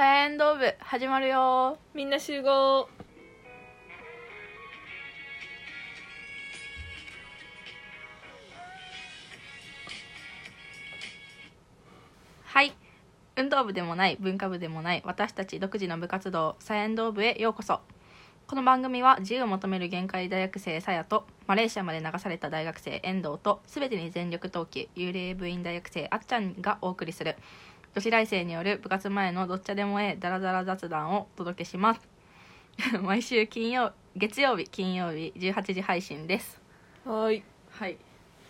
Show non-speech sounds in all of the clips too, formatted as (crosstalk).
サイエンドー部始まるよ。みんな集合。はい。運動部でもない文化部でもない私たち独自の部活動サイエンドー部へようこそ。この番組は自由を求める限界大学生さやとマレーシアまで流された大学生遠藤と全てに全力投球幽霊部員大学生あっちゃんがお送りする女子大生による部活前のどっちでもええダラダラ雑談をお届けします。(laughs) 毎週金曜月曜日金曜日18時配信です。はい。はい。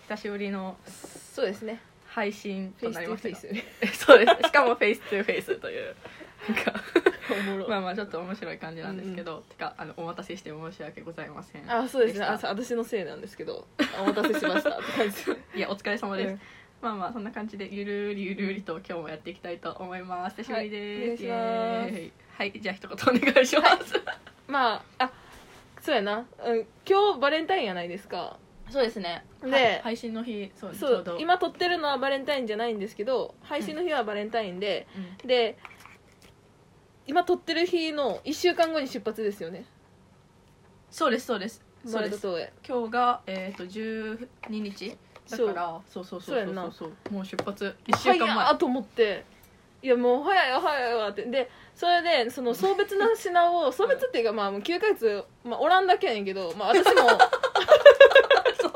久しぶりのそうですね配信となりました。(laughs) そうです。しかも face to face というなんかまあまあちょっと面白い感じなんですけど、てかあのお待たせして申し訳ございません。あそうです。ねあ私のせいなんですけど。あお待たせしましたって感じ (laughs) いやお疲れ様です、うんまあまあそんな感じでゆるりゆるりと今日もやっていきたいと思います。久しぶりです、はいお願いします。イエーイ。はいじゃあ一言お願いします、まああそうやな、うん、今日バレンタインやないですか。そうですね。ではい配信の日そうちそょう今撮ってるのはバレンタインじゃないんですけど配信の日はバレンタインで、うん。で今撮ってる日の1週間後に出発ですよね。そうですそうです。そうです。今日がえっ、と12日だから。そうそうそうそうそう。そうもう出発。1週間前。早っと思って。いやもう早いわ早いわって。でそれでその送別の品を (laughs) 送別っていうかまあもう9ヶ月、まあ、おらんだけやねんけど、まあ、私も。(laughs) そう。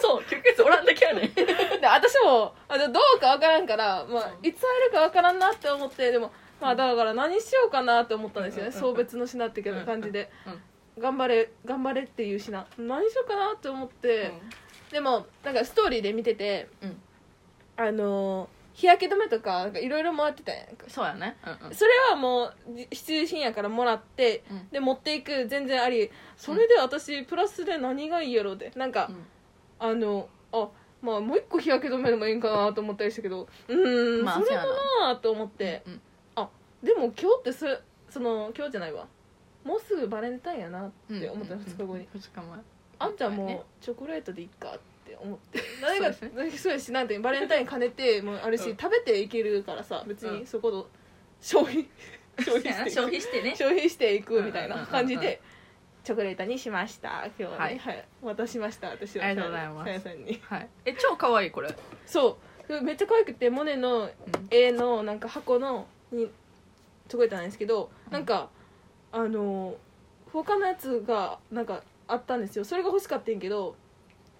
そう9ヶ月おらんだけやねん。(laughs) で私もあのどうかわからんから、まあ、いつ会えるかわからんなって思ってでもまあだから何しようかなって思ったんですよねうんうん送別の品っていう感じでうん頑張れ頑張れっていう品。何しようかなって思って、でもなんかストーリーで見ててうん。あのー日焼け止めとかなんかいろいろ回ってたやん。かそうやね。うんうん。それはもうじ必需品やからもらって、うん。で持っていく全然あり。それで私プラスで何がいいやろうってなんか、うん。あのあまあもう一個日焼け止めでもいいんかなと思ったりしたけどうーん、まあそれかそうやなと思って、うんでも今日ってそその今日じゃないわ。もうすぐバレンタインやなって思ったうん2日後に、2日前あんちゃんね。もチョコレートでいいかって思って。誰がそうやしなんてバレンタイン兼ねてもあるし、う。ん食べていけるからさ別うん。にそこの消費 (laughs) 消費していく消費してね。消費していくみたいな感じうんうんうんでチョコレートにしました。今日はね、ははい。い渡しました私は。ありがとうございます。さやさんに。はい。(laughs) え超可愛いこれ。そう。めっちゃ可愛くてモネの絵のなんか箱のにチョコレートなんですけど、うん。なんかあの他のやつがなんかあったんですよ。それが欲しかったんやけど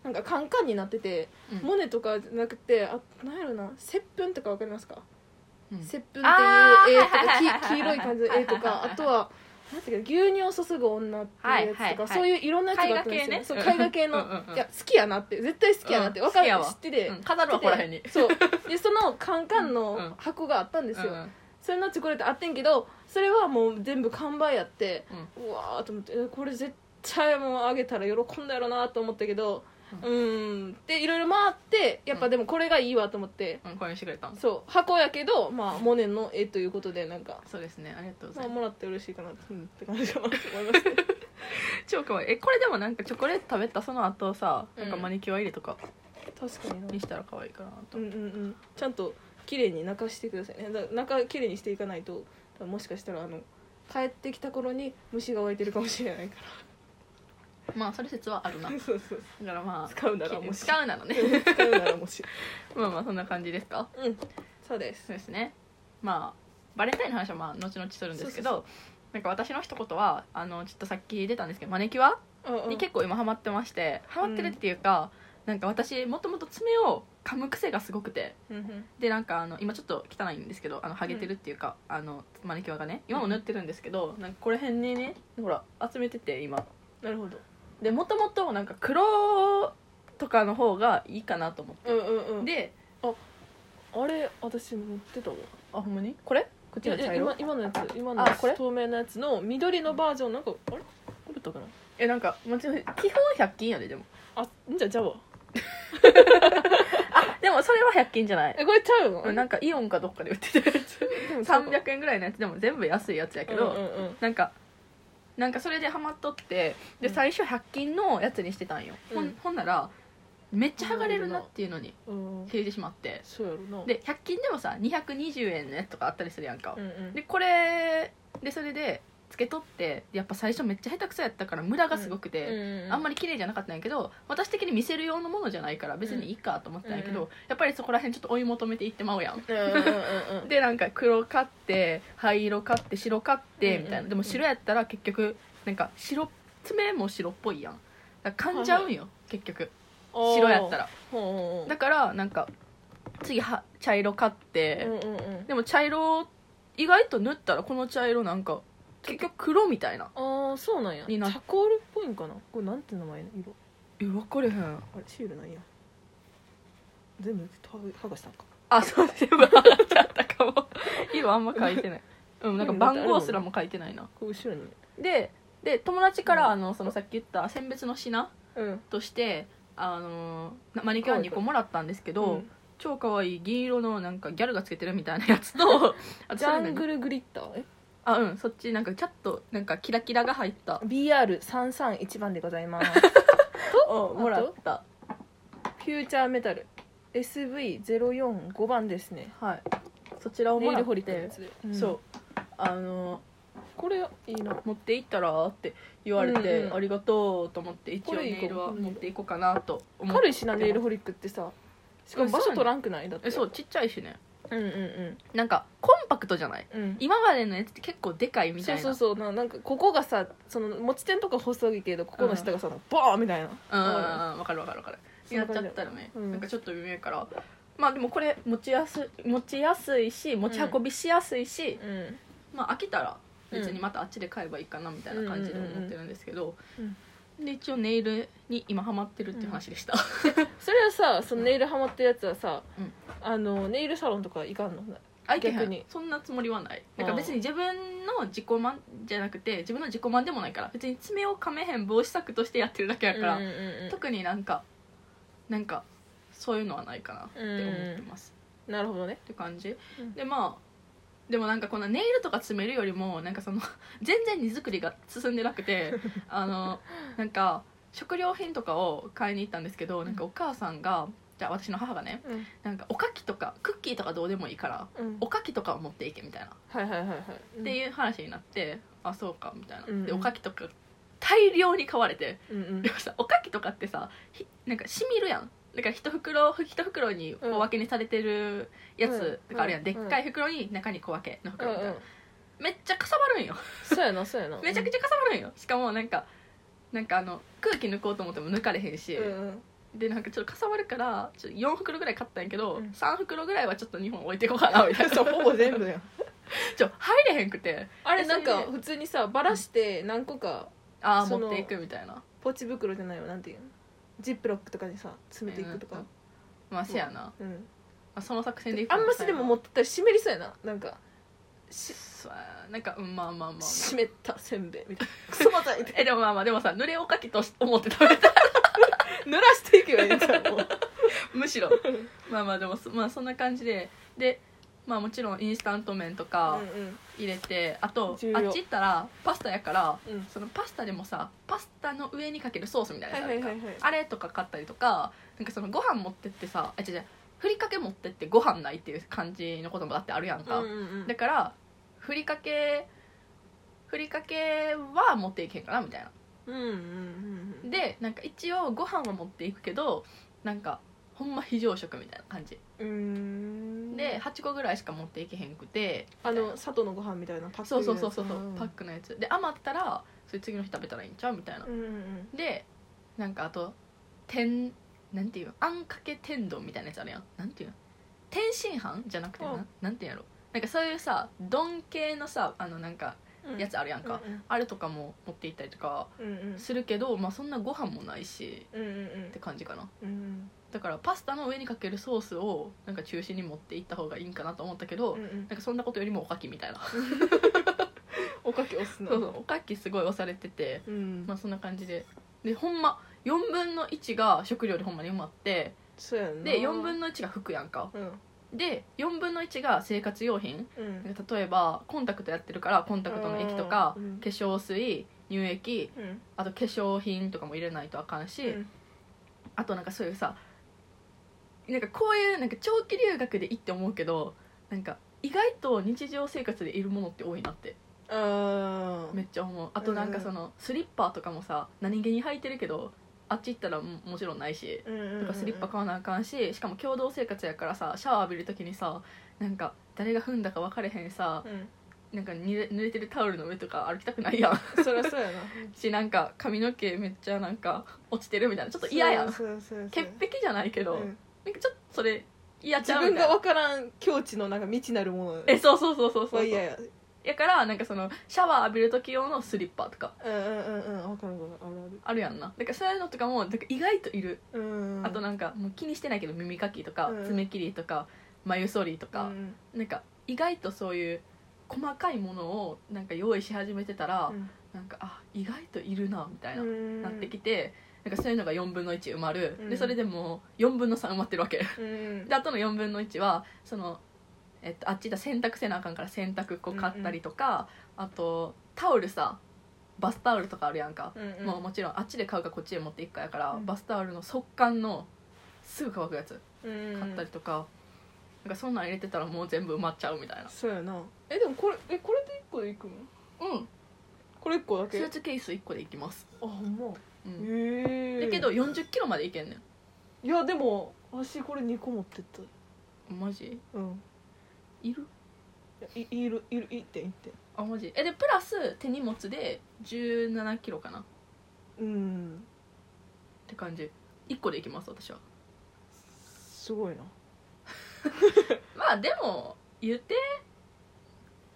なんかカンカンになってて、うん。モネとかじゃなくてあなんやろな接吻とかわかりますか？うん。接吻っていう絵とかき黄色い感じの絵とかあとはなんていうか牛乳を注ぐ女っていうやつとか、はいはいはい。そういういろんなやつがあったんですよ、絵画系ね。そう絵画系の、うんうんうん。いや好きやなって絶対好きやなって、うんわかる好きやわ。知ってて、うん飾るわここら辺に。そう。でそのカンカンうんの箱があったんですよ、うんうん。それのチョコレートあってんけどそれはもう全部完売やって、ううわーと思ってえこれ絶対もうあげたら喜んだやろなと思ったけどうーん。でいろいろ回ってやっぱでもこれがいいわと思って、うんこれにしてくれた。んそう。箱やけど、まあ、モネの絵ということでなんか、そうですねありがとうござまあ、いますもらって嬉しいかなって,、感じかなと思います。ね超可愛いえこれでもなんかチョコレート食べたその後さうん。なんかマニキュア入れとか確かにな。にしたら可愛いかなと。うんうんうん。ちゃんと綺麗に中してくださいね。だ中綺麗にしていかないともしかしたらあの帰ってきた頃に虫が湧いてるかもしれないかまあそれ説はあるな。ら (laughs) そうそう。だからまあ使うならもし。使うならね。使うならもし。(laughs) まあまあそんな感じですか？うん。そうです。そうですね。まあバレンタインの話はまあ後々するんですけどなんか私の一言はあのちょっとさっき出たんですけどマネキュアうんうん。に結構今ハマってましてハマってるっていうか、なんか私もともと爪を噛む癖がすごくてうんうん。でなんかあの今ちょっと汚いんですけどあのハゲてるっていうか、あのマニキュアがね今も塗ってるんですけど、なんかこれ辺にねほら集めてて今。なるほどでもともとなんか黒とかの方がいいかなと思って、うんうんうん。であれ私持ってたわ。あほんまに？これ？こっちが茶色？今今のやつ今のあこれ？透明なやつの緑のバージョンなんかあれ？これたかな？えなんかもちろん基本100均やででも。あんじゃじゃあわ。(laughs) あでもそれは100均じゃない。えこれちゃうの？なんかイオンかどっかで売ってたやつ。でもそうか300円ぐらいのやつでも全部安いやつやけど、うんうんうん。なんかなんかそれでハマっとってでうん。最初100均のやつにしてたんよ、ほん。うんほんならめっちゃ剥がれるなっていうのにうん。気づいてしまって。そうやろな。で100均でもさ220円のやつとかあったりするやんか、うんうん。でこれでそれでつけとってやっぱ最初めっちゃ下手くそやったからムラがすごくて、あんまりり綺麗じゃなかったんやけど私的に見せる用のものじゃないから別にいいかと思ってたんやけど、うん。やっぱりそこら辺ちょっと追い求めていってまうやん。(laughs) でなんか黒買って灰色買って白買ってうんみたいな。でも白やったら結局なんか白爪も白っぽいやん。だから噛んじゃうんよ結局。白やったら。だからなんか次は茶色買って、でも茶色意外と塗ったらこの茶色なんか結局黒みたいな。ああそうなんや。チになャコールっぽいんかな。これなんて名前の？色。え分かれへん。あれシールなんや。全部剥がしたんか。あそう全部。貼っちゃったかも。色あんま書いてない。(laughs) うんなんか番号すらも書いてないな。後ろに。でで友達からうん。あのそのさっき言った選別の品うん。としてあのマニキュア2個もらったんですけど、うん。超可愛い銀色のなんかギャルがつけてるみたいなやつと (laughs) あとジャングルグリッター？え？あうんそっちなんかちょっとなんかキラキラが入った。BR331 番でございます。(laughs) をもらった。フューチャーメタル。SV045 番ですね。はい。そちらをもらって。やつで、そう。あのこれいいな持っていったらって言われて、うんうんありがとうと思って一応ネイルは持っていこうかなと思って軽いしなネイルホリックってさしかも場所取らんくないだって。えそうちっちゃいしねうんうんなんかコンパクトじゃない？うん。うん今までのやつって結構でかいみたそいうな。そうそうななんかここがさその持ち点とか細いけどここの下がさ、ボーンみたいな。うんうんうん。分かる分かる分かる。やっちゃそんな感じったらね、うん。なんかちょっと微妙やから。まあでもこれ持ちやす持ちやすいし持ち運びしやすいし、うん。まあ飽きたら別にまたあっちで買えばいいかなみたいな感じで思ってるんですけど、うんで一応ネイルに今ハマってるっていう話でした、それはさそのネイルハマってるやつはさ、うん。あのネイルサロンとか行かんの？あいけへん。逆に。そんなつもりはない。なんか別に自分の自己満じゃなくて自分の自己満でもないから別に爪を噛めへん防止策としてやってるだけやから、うんうんうん特になんかなんかそういうのはないかなって思ってます、なるほどね。って感じ、うん。でまあでもなんかこのネイルとか詰めるよりもなんかその (laughs) 全然荷造りが進んでなくて (laughs) あのなんか食料品とかを買いに行ったんですけどなんかお母さんがじゃあ私の母がねうん。なんかおかきとかクッキーとかどうでもいいからうん。おかきとかを持っていけみたいな、はいはいはいはい。っていう話になってあそうかみたいな、うんでおかきとか大量に買われてうんうん。でもさおかきとかってさひなんかしみるやんだから一袋一袋に小分けにされてるやつとかあるやん、うんでっかい袋に中に小分けのうん袋みたいな、うんめっちゃかさばるんよ。そうやなそうやな。(laughs) めちゃくちゃかさばるんよ。しかもなんかなんかあの空気抜こうと思っても抜かれへんし、うんうん。でなんかちょっとかさばるからちょっと4袋ぐらい買ったんやけど、うん。3袋ぐらいはちょっと日本置いていこうかなみたいな。(laughs) そうほぼ全部やん。ちょ入れへんくて。あれなんか普通にさばらして何個かああその持っていくみたいな。ポチ袋じゃないわなんていうの？ジップロックとかにさ詰めていくとか。うん。まあせやな、うん。まあ、その作戦でいくあんましでも持ってったら湿りそうやな。なんかしそうやな。なんかうんまあまあまあ、まあ、湿ったせんべいみたいな。(laughs) クソまたいえでもまあまあでもさ濡れおかきと思って食べたな濡らしていけばいいんじゃう。(laughs) むしろ。まあまあでもそ,、まあ、そんな感じで。でまあもちろんインスタント麺とかうん入れて、あとあっち行ったらパスタやからうん。うんそのパスタでもさパスタの上にかけるソースみたいなはいやつあるかあれとか買ったりとかなんかそのご飯持ってってさあ違う違うふりかけ持ってってご飯ないっていう感じのこともだってあるやんか、だからふりかけふりかけは持っていけんかなみたいな。でなんか一応ご飯は持っていくけどなんかほんま非常食みたいな感じ。うーんで8個ぐらいしか持っていけへんくて。あの佐渡のご飯みたいなパックそうそうそうそう、んパックのやつ。で余ったらそれ次の日食べたらいいんちゃうみたいな。うんうんうん。でなんかあと天なんていうのあんかけ天丼みたいなやつあるやん。なんていうの天津飯じゃなくてうん。ななんていうんやろ。なんかそういうさ丼系のさあのなんかうん。やつあるやんか、うんあれとかも持って行ったりとかうんうん。するけど、まあ、そんなご飯もないしうんうんうん。って感じかな。うんだからパスタの上にかけるソースをなんか中心に持っていった方がいいんかなと思ったけど、うんうん。なんかそんなことよりもおかき。みたいなおかき押すのそうそうおかきすごい押されててうん。まあそんな感じで。でほんま4分の1が食料でほんまに埋まってで4分の1が服やんか。うん。で4分の1が生活用品。うん。例えばコンタクトやってるからコンタクトの液とかうん。化粧水乳液うん。あと化粧品とかも入れないとあかんし、うん。あとなんかそういうさなんかこういうなんか長期留学でいいって思うけどなんか意外と日常生活でいるものって多いなって。あめっちゃ思う。あとなんかそのスリッパとかもさ何気に履いてるけどあっち行ったらももちろんないしうんとかスリッパ買わなあかんししかも共同生活やからさシャワー浴びる時にさなんか誰が踏んだか分かれへんさうん。なんか濡れ濡れてるタオルの上とか歩きたくないやん。そりゃそうやな。(laughs) しなんか髪の毛めっちゃなんか落ちてるみたいな。ちょっと嫌やん。潔癖じゃないけど、うんなんかちょっとそれ嫌ち自ゃうみたいな。分が分からん境地のなんか未知なるもの。えそうそうそうそうそうは嫌や。やからなんかそのシャワー浴びる時用のスリッパとか。うんうんうんうん。分かる分かる。あるある。やんな。だからそういうのとかもなんか意外といる、あるうん。あとなんかもう気にしてないけど耳かきとかうん。爪切りとか眉剃りとか、うん。なんか意外とそういう細かいものをなんか用意し始めてたら、うん。なんかあ意外といるなみたいな、うん。なってきてなんかそういうのが4分の1埋まる、うん。でそれでもう4分の3埋まってるわけ。うん。であとの4分の1はその、えっと、あっちだ洗濯せなあかんから洗濯粉買ったりとか、あとタオルさバスタオルとかあるやんか、うんうん。もうもちろんあっちで買うかこっちで持っていくかやから、うん。バスタオルの速乾のすぐ乾くやつうん買ったりとか,、なんかそんなん入れてたらもう全部埋まっちゃうみたいな。そうやな。えでもこれえこれで1個でいくの？うん。これ1個だスけーツケース1個でいきます、あほんまえだけど4 0キロまでいけんねいやでも私これ2個持ってった。んマジ？うん。いる？いやいいるいる1点1点あマジ？えでプラス手荷物で1 7キロかな。っうん。て感じ。1個でいきます私は。すごいな。(laughs) まあでも言って。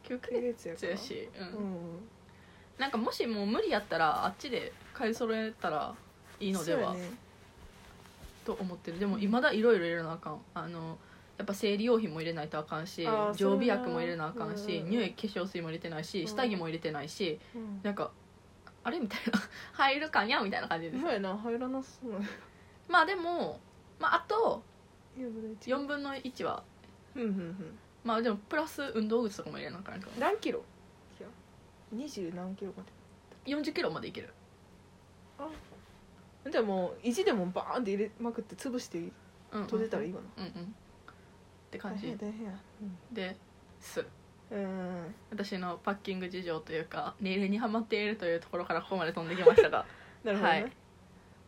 9ヶ9月やし、うん。うんなんかもしもう無理やったらあっちで買い揃えたらいいのでは、そうやね。と思ってる。でもいまだいろいろ入れなあかん。あのやっぱ生理用品も入れないとあかんしあー常備薬も入れなあかんしうん。乳液化粧水も入れてないしうん。下着も入れてないしうん。なんかあれみたいな。(laughs) 入るかんやみたいな感じです。そうやな。入らなそうな。まあでも、まあ、あと4分の1 4分の1は。うんうんうん。まあでもプラス運動靴とかも入れなあかんから何キロ？いや20何キロま40キロまでいける。でじゃあもう意地でもバーンって入れまくって潰して閉じたらいいわな。うんうん。って感大変やじ大変や。です。うん。うん私のパッキング事情というかネイルにはまっているというところからここまで飛んできましたが。(laughs) なるほどね。はい。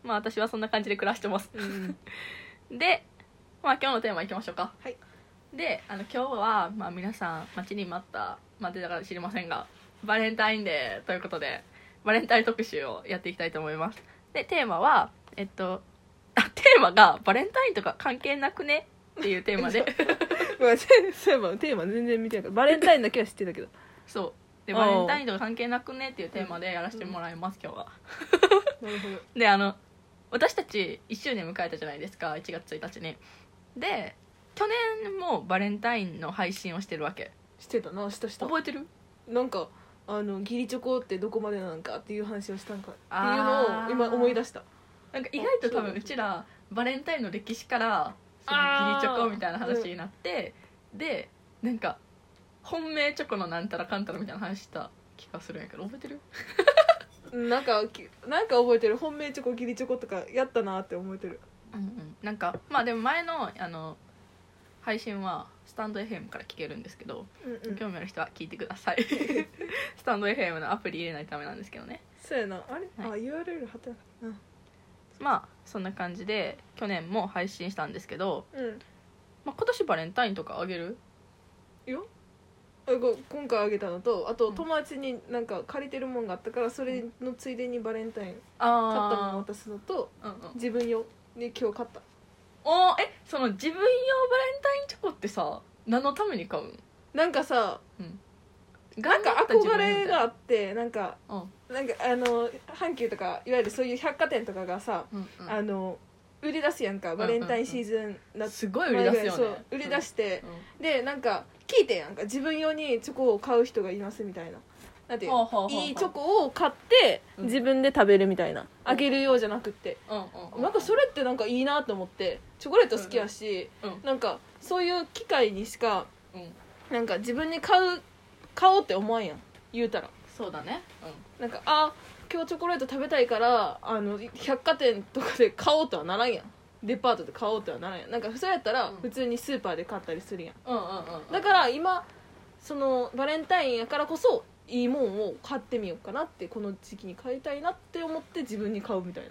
まあ私はそんな感じで暮らしてます。うん。(laughs) で、まあ、今日のテーマいきましょうか。はい。であの今日は、まあ、皆さん待ちに待った待ってたか知りませんがバレンタインデーということでバレンタイン特集をやっていきたいと思います。でテーマはえっとあテーマがバレンタインとか関係なくね？っていうテーマで。(laughs) そういえばテーマ全然見てないからバレンタインだけは知ってたけど。そう。でバレンタインとか関係なくね？っていうテーマでやらせてもらいます今日は。(laughs) なるほど。(laughs) であの私たち1周年迎えたじゃないですか？1月1日に。で去年もバレンタインの配信をしてるわけ。してたなしたした。覚えてる？なんかあの義理チョコってどこまでなんかっていう話をしたんかっていうのを今思い出した。なんか意外と多分ううちらバレンタインの歴史から義理チョコみたいな話になって、でなんか本命チョコのなんたらかんたらみたいな話した気がするんやけど覚えてる？(laughs) なんかきなんか覚えてる？本命チョコ義理チョコとかやったなって覚えてる。うんうん。なんかまあでも前のあの配信はスタンド FM から聞けるんですけど、うんうん。興味ある人は聞いてください。(laughs) スタンド FM のアプリ入れないとダメなんですけどね。そうやな。あれ、はあ URL 貼ってなかった。なまあそんな感じで去年も配信したんですけど、うん。まあ、今年バレンタインとかあげる？よあこ今回あげたのとあとうん。友達になんか借りてるもんがあったからそれのついでにバレンタイン買ったもんあ渡すのとあ、うんうん、自分用で今日買ったおーえその自分用バレンタインチョコってさ何のために買うん？なんかさななんか憧れがあってなんかうん。なんかあの阪急とかいわゆるそういう百貨店とかがさ、うんうん。あの売り出すやんかバレンタインシーズンなすごい売り出すよね。売り出して、うん。でなんか聞いてやんか自分用にチョコを買う人がいますみたいななんていういいチョコを買ってうん。自分で食べるみたいな、あげるようじゃなくって、うんうんうん。なんかそれってなんかいいなと思って。チョコレート好きやし、うん。なんかそういう機会にしかうん。なんか自分に買う買おうって思わんやん。言うたら。そうだね。なんかあ今日チョコレート食べたいからあの百貨店とかで買おうとはならんやん。デパートで買おうとはならんやん。なんかそれやったらうん。普通にスーパーで買ったりするやんうんうんうん。だから今そのバレンタインやからこそいいもんを買ってみようかなってこの時期に買いたいなって思って自分に買うみたいな、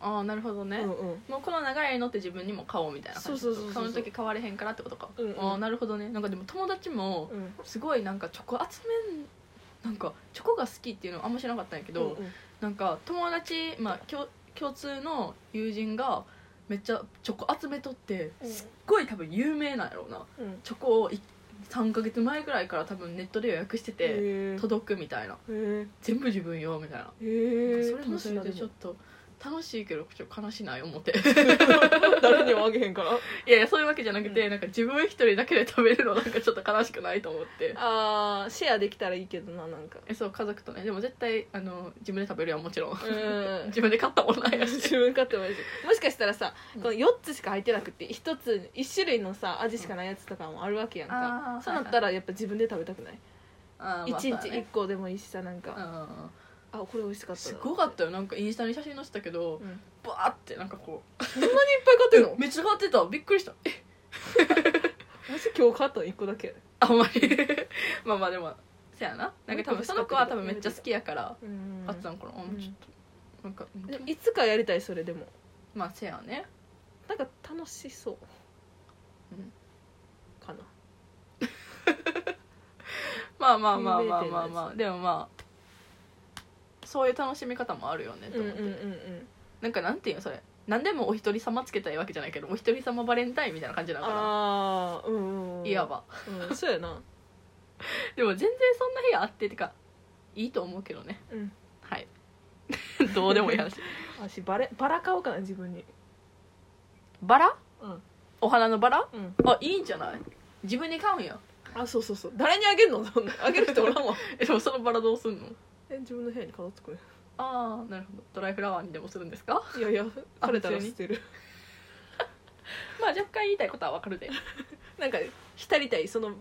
ああなるほどね、うんうん。もうこの流れに乗って自分にも買おうみたいな感じ。そうそうそうそう買う。時買われへんからってことか、うんうん。ああなるほどね。なんかでも友達もうん。すごいなんかチョコ集めんなんかチョコが好きっていうのあんま知らなかったんやけど、うんうん。なんか友達、まあ、共共通の友人がめっちゃチョコ集めとってうん。すっごい多分有名なんやろうな。うん。チョコをい3ヶ月前ぐらいから多分ネットで予約してて届くみたいな。へ全部自分よみたいな。えそれもそれでちょっと楽しいけどちょっと悲しない思って。(laughs) 誰にもあげへんから？いやいやそういうわけじゃなくて、なんか自分一人だけで食べるのなんかちょっと悲しくないと思って。あーシェアできたらいいけどななんか。えそう家族とね。でも絶対あの自分で食べるよもちろん、うん。(laughs) 自分で買ったもんなんやし。自分買ってもいいしもしかしたらさ、うん。この4つしか入ってなくて1つ1種類のさ味しかないやつとかもあるわけやんあーかそうなったらやっぱ自分で食べたくない、ああ一1日そうだね1個でもいいしさなんか、うんうんうんあこれ美味しかった。すごかったよ。なんかインスタに写真載せたけどうん。バーってなんかこう。そんなにいっぱい買ってんの？(laughs) めっちゃ買ってた。びっくりした。(laughs) え私今日買ったの1個だけ。あんまり (laughs) まあまあでもそやな。なんか多分その子は多分めっちゃ好きやからうん。買ってたのかな、あん。ちょっとなんかいつかやりたいそれでも。まあせやね。なんか楽しそう、うん。かな。まあまあまあまあまあまあ。でもまあそういう楽しみ方もあるよねとうんうん思って、うんうん。なんかなんていうのそれ。何でもお一人様つけたいわけじゃないけどお一人様バレンタインみたいな感じなのかな。ああうんうんうん。いわ。ばうんそうやな。(laughs) でも全然そんな日があってってかいいと思うけどね。うん。はい。(laughs) どうでもいい話。(laughs) 私バレバラ買おうかな自分に。バラ？うん。お花のバラ？うん。あいいんじゃない？自分に買うんや。あそうそうそう。誰にあげんの？あげる人おらんわ。えでもそのバラどうすんの？え自分の部屋に飾ってくれああなるほど。ドライフラワーにでもするんですか？いやいやあ枯れたら捨てる。(laughs) まあ若干言いたいことはわかるで。(laughs) なんか浸りたいその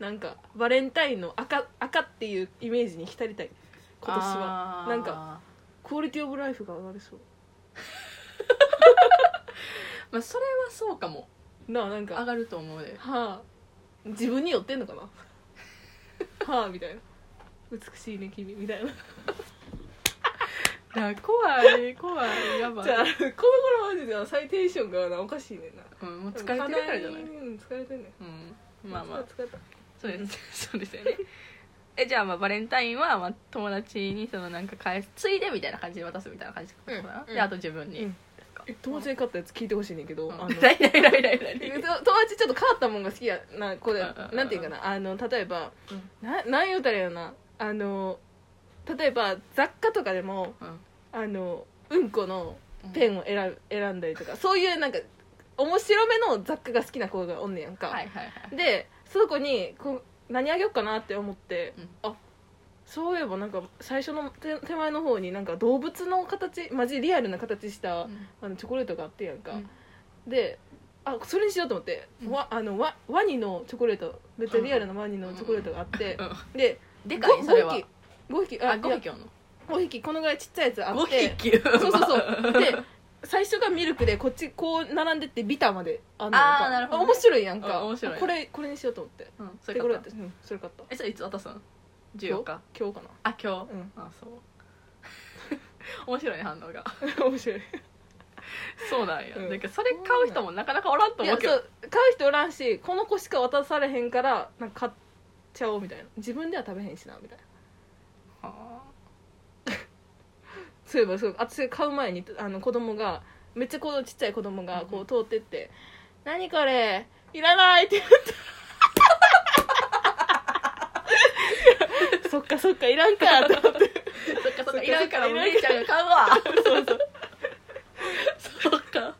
なんかバレンタインの赤赤っていうイメージに浸りたい。今年は。なんかクオリティオブライフが上がりそう。(laughs) まあそれはそうかも。なあなんか。上がると思うで。はあ。自分に寄ってんのかな？はあみたいな美しいね君みたいな。(laughs) だ怖い怖いやばい。じゃあこの頃マジで最テンションがなおかしいねんな。うん、もう疲れてるからじゃない？うん疲れてんねん。うんまあまあ。疲れた。そうです。そうですよね。えじゃあまあバレンタインはまあ友達にそのなんか返すついでみたいな感じで渡すみたいな感じかな、うんであと自分に、うん。え友達に買ったやつ聞いてほしいねんけど、うん。あの。友達ちょっと変わったもんが好きやなこれうんなんていうかなあの例えば、うん。ななん言うたらいいよなあの例えば雑貨とかでもうん。あのうんこのペンを選ぶ選んだりとかそういうなんか面白めの雑貨が好きな子がおんねやんか、はいはいはい。でその子にこう何あげようかなって思って、うん。あそういえばなんか最初の手手前の方になんか動物の形マジリアルな形した、うん。あのチョコレートがあってやんか、うん。であそれにしようと思って、うん。わあのワワニのチョコレートめっちゃリアルなワニのチョコレートがあって、うん。ででかい？それは。5匹5匹ああ5 5匹おんの？匹匹このぐらいちっちゃいやつあっ5て。匹そうそうそう。(laughs) で最初がミルクでこっちこう並んでってビターまであんのやんかあーなるほどね。面白いやんか。あ面白い。これこれにしようと思って。うんそでこれれ買ったうん。それ買った。えそれいつ渡すん？14日？今日？かあ今日、うん。あそう。(laughs) 面白いね反応が。な (laughs) 面白い。そうなんや、うん。だけどそれ買う人もなかなかおらんとい思うけそう。買う人おらんしこの子しか渡されへんからなんか買っちゃおうみたいな。自分では食べへんしなみたいな。は (laughs) そういえばそう私買う前にあの子供がめっちゃこのちっちゃい子供がこう通ってって「何これいらない」って言ってそっかそっかいらんかと思って。あそっかそっかいらんからお姉ちゃんが買うわ。そうそう。そうか。や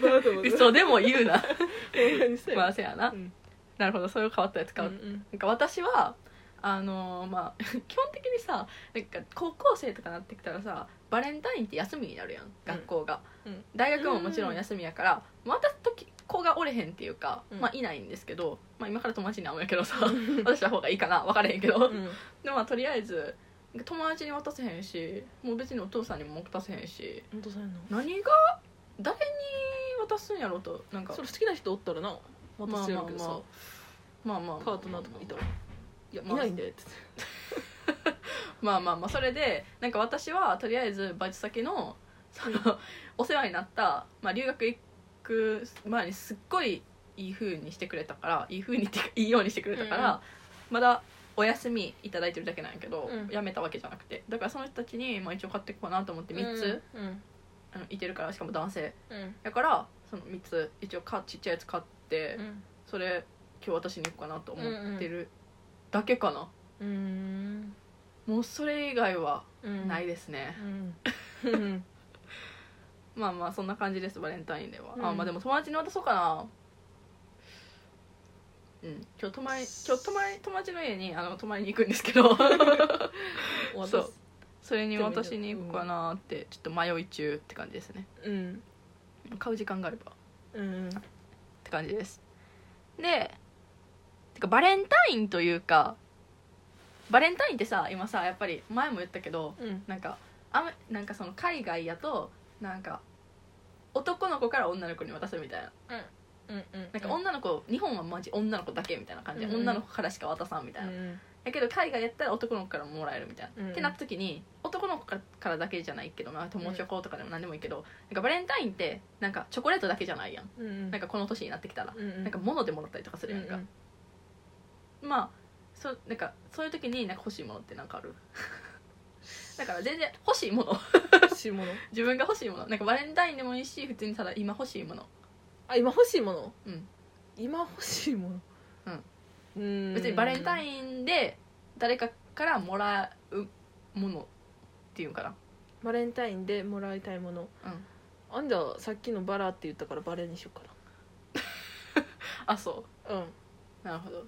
ばと思って嘘でも言うな。(laughs) まあせやな、うん (laughs) なるほどそういう変わったやつ買う、うんうん。なんか私はあのーまあ (laughs) 基本的にさなんか高校生とかなってきたらさバレンタインって休みになるやん学校が、うん。大学ももちろん休みやから、また時子がおれへんっていうか、うん。まあいないんですけど、まあ、今から友達に会うんやけどさ私の方がいいかな分からへんけど、うん。でもまあとりあえず友達に渡せへんしもう別にお父さんにも渡せへんし何が誰に渡すんやろうとなんかそれ好きな人おったらな渡してやるけどさ、まあまあ。まあパートナーとかいたら「いや、まあ。いないんで」って。(laughs) まあまあまあ。それでなんか私はとりあえずバイト先のそのお世話になった、まあ、留学行く前にすっごいいい風にしてくれたからいい風にっていいいようにしてくれたから、うんまだお休みいただいてるだけなんやけど、うん。辞めたわけじゃなくて。だからその人たちに、まあ、一応買っていこうかなと思って3つ、うんあのいてるからしかも男性。うん。だからその3つ一応かちっちゃいやつ買って、うん。それ今日渡しに行こうかなと思ってるだけかな、うん。もうそれ以外はうんないですね、うん。うん。(laughs) まあまあそんな感じですバレンタインデーは、うん。あまあでも友達に渡そうかな。うん。今日泊まり今日泊まり友達の家にあの泊まりに行くんですけど。(laughs) そう。それに渡しに行こうかなってちょっと迷い中って感じですね。うん。買う時間があれば。うんって感じです。でてかバレンタインというかバレンタインってさ今さやっぱり前も言ったけどうん。なんかあめなんかその海外やとなんか男の子から女の子に渡すみたいな。うん。うんなんか女の子日本はマジ女の子だけみたいな感じで、うんうん。女の子からしか渡さんみたいな、うんやけど海外やったら男の子からもらえるみたいな、うんうん。ってなった時に男の子からだけじゃないけど、まあ、友チョコとかでも何でもいいけど、なんかバレンタインってなんかチョコレートだけじゃないやん。うんなんかこの年になってきたら、うんなんか物でもらったりとかするやんか、まあそなんかそういう時になんか欲しいものってなんかある？(laughs) だから全然欲しいもの。欲しいもの？(laughs) 自分が欲しいもの。なんかバレンタインでもいいし普通にただ今欲しいもの。あ今欲しいもの？うん。今欲しいもの？うん別にバレンタンインで誰かからもらうものっていうのかな。バレンタインでもらいたいもの。うん。あんじゃさっきのバラって言ったからバレにしよ (laughs) うかあそなうん。うなるほど。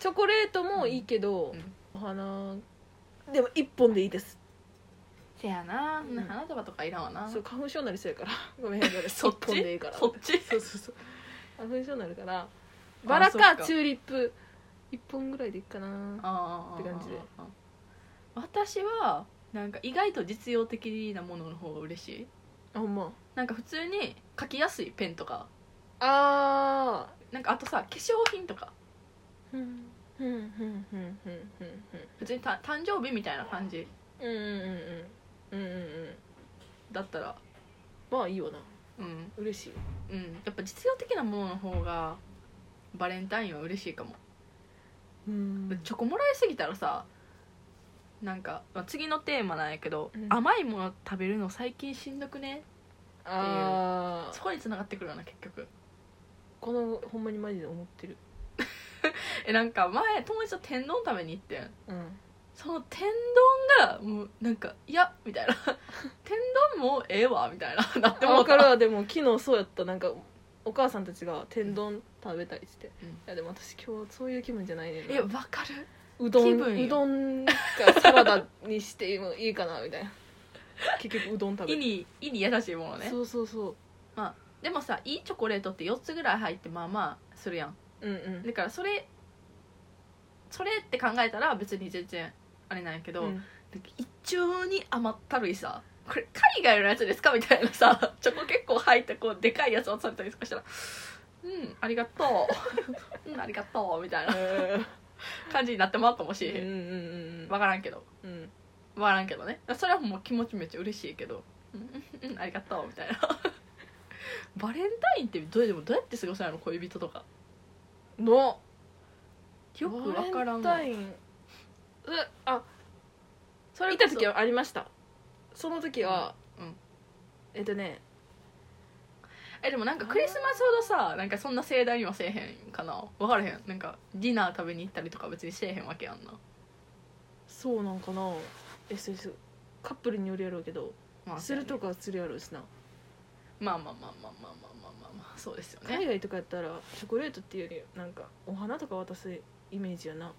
チョコレートもいいけど、うん。お花でも一本でいいです。せやな、うん。花束とかいらんわな。そう花粉症になりそうやから。ごめんなさい。(laughs) そっ一本ちでいいから。そっち？そうそうそう。花粉症になるからバラかチューリップ。一本ぐらいでいいかな。ああって感じで。私はなんか意外と実用的なものの方が嬉しい。あほんま。なんか普通に書きやすいペンとか。あなんかあとさ化粧品とか。ーうんうんうんうんうん。別にた誕生日みたいな感じ。うんうんうんうんうんうん。うんだったら。まあいいよな。うん。嬉しい。ようん。やっぱ実用的なものの方がバレンタインは嬉しいかも、うん。チョコもらいすぎたらさなんか、まあ、次のテーマなんやけど、うん。甘いもの食べるの最近しんどくね？ああそこに繋がってくるよな結局。このほんまにマジで思ってる。(laughs) えなんか前友達と天丼食べに行ってん。うん。その天丼がもうなんか「いや」みたいな「(laughs) 天丼もうええわ」みたいな。なってもうかるわでも昨日そうやった。なんかお母さんたちが天丼食べたりして、うん。いやでも私今日そういう気分じゃないねんえなわかる。うどん気分よ。うどんかサラダにしてもいいかなみたいな。(laughs) 結局うどん食べる胃に胃に優しいものね。そうそうそでもさいいチョコレートって4つぐらい入ってまあまあするやん。ううんうん。だからそれそれって考えたら別に全然あれなんやけど、うん。一丁に甘ったるいさこれ海外のやつですか？みたいなさチョコ結構入ったこうでかいやつ渡されたりとかしたら「うんありがとう。(laughs) うんありがとう」みたいな感じになってもらうかもしれへん。うんうんうん分からんけど。うん。うん分からんけどね。それはもう気持ちめっちゃ嬉しいけど「うんうんありがとう」みたいな。(laughs) バレンタインってどうでもどうやって過ごすの恋人とか。の。よく分からんわ。バレンタイン。えあそれ行った時はありました？その時は、うん。うんえっとね。えでもなんかクリスマスほどさなんかそんな盛大にはせえへんかな。分からへん。なんかディナー食べに行ったりとか別にせえへんわけやんな。そうなんかな。SS カップルによるやろうけど、まあするとかするやろうしな。まあまあまあまあまあまあまあまあまあそうですよね。海外とかやったらチョコレートっていうよりなんかお花とか渡すイメージやな。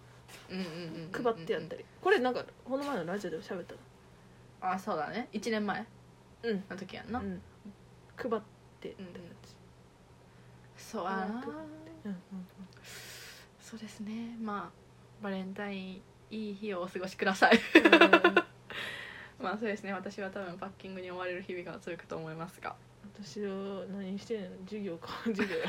うんうんうんうんうん配ってやったり。これなんかこの前のラジオでも喋ったあそうだね。1年前。うん。の時やんな、うん。配ってうんうん。そう。やなうんうんそうですね。まあバレンタインいい日をお過ごしください。(laughs) まあそうですね。私は多分パッキングに追われる日々が続くと思いますが。私は何してんの？授業か。授業や。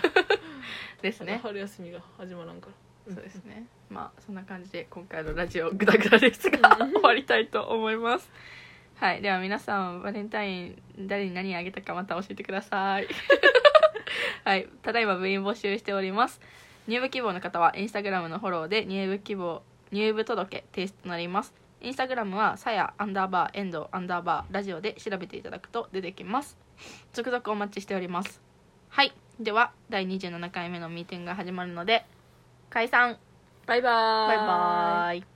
(laughs) ですね。春休みが始まらんから。そうですね。まあそんな感じで今回のラジオグダグダですがうん (laughs) 終わりたいと思いますはいでは皆さんバレンタイン誰に何あげたかまた教えてください。(laughs) はいただいま部員募集しております。入部希望の方はインスタグラムのフォローで入部希望入部届提出となります。インスタグラムはさやアンダーバーエンドアンダーバーラジオで調べていただくと出てきます。続々お待ちしております。はいでは第27回目のミーティングが始まるので解散。バイバーイ。バイバーイ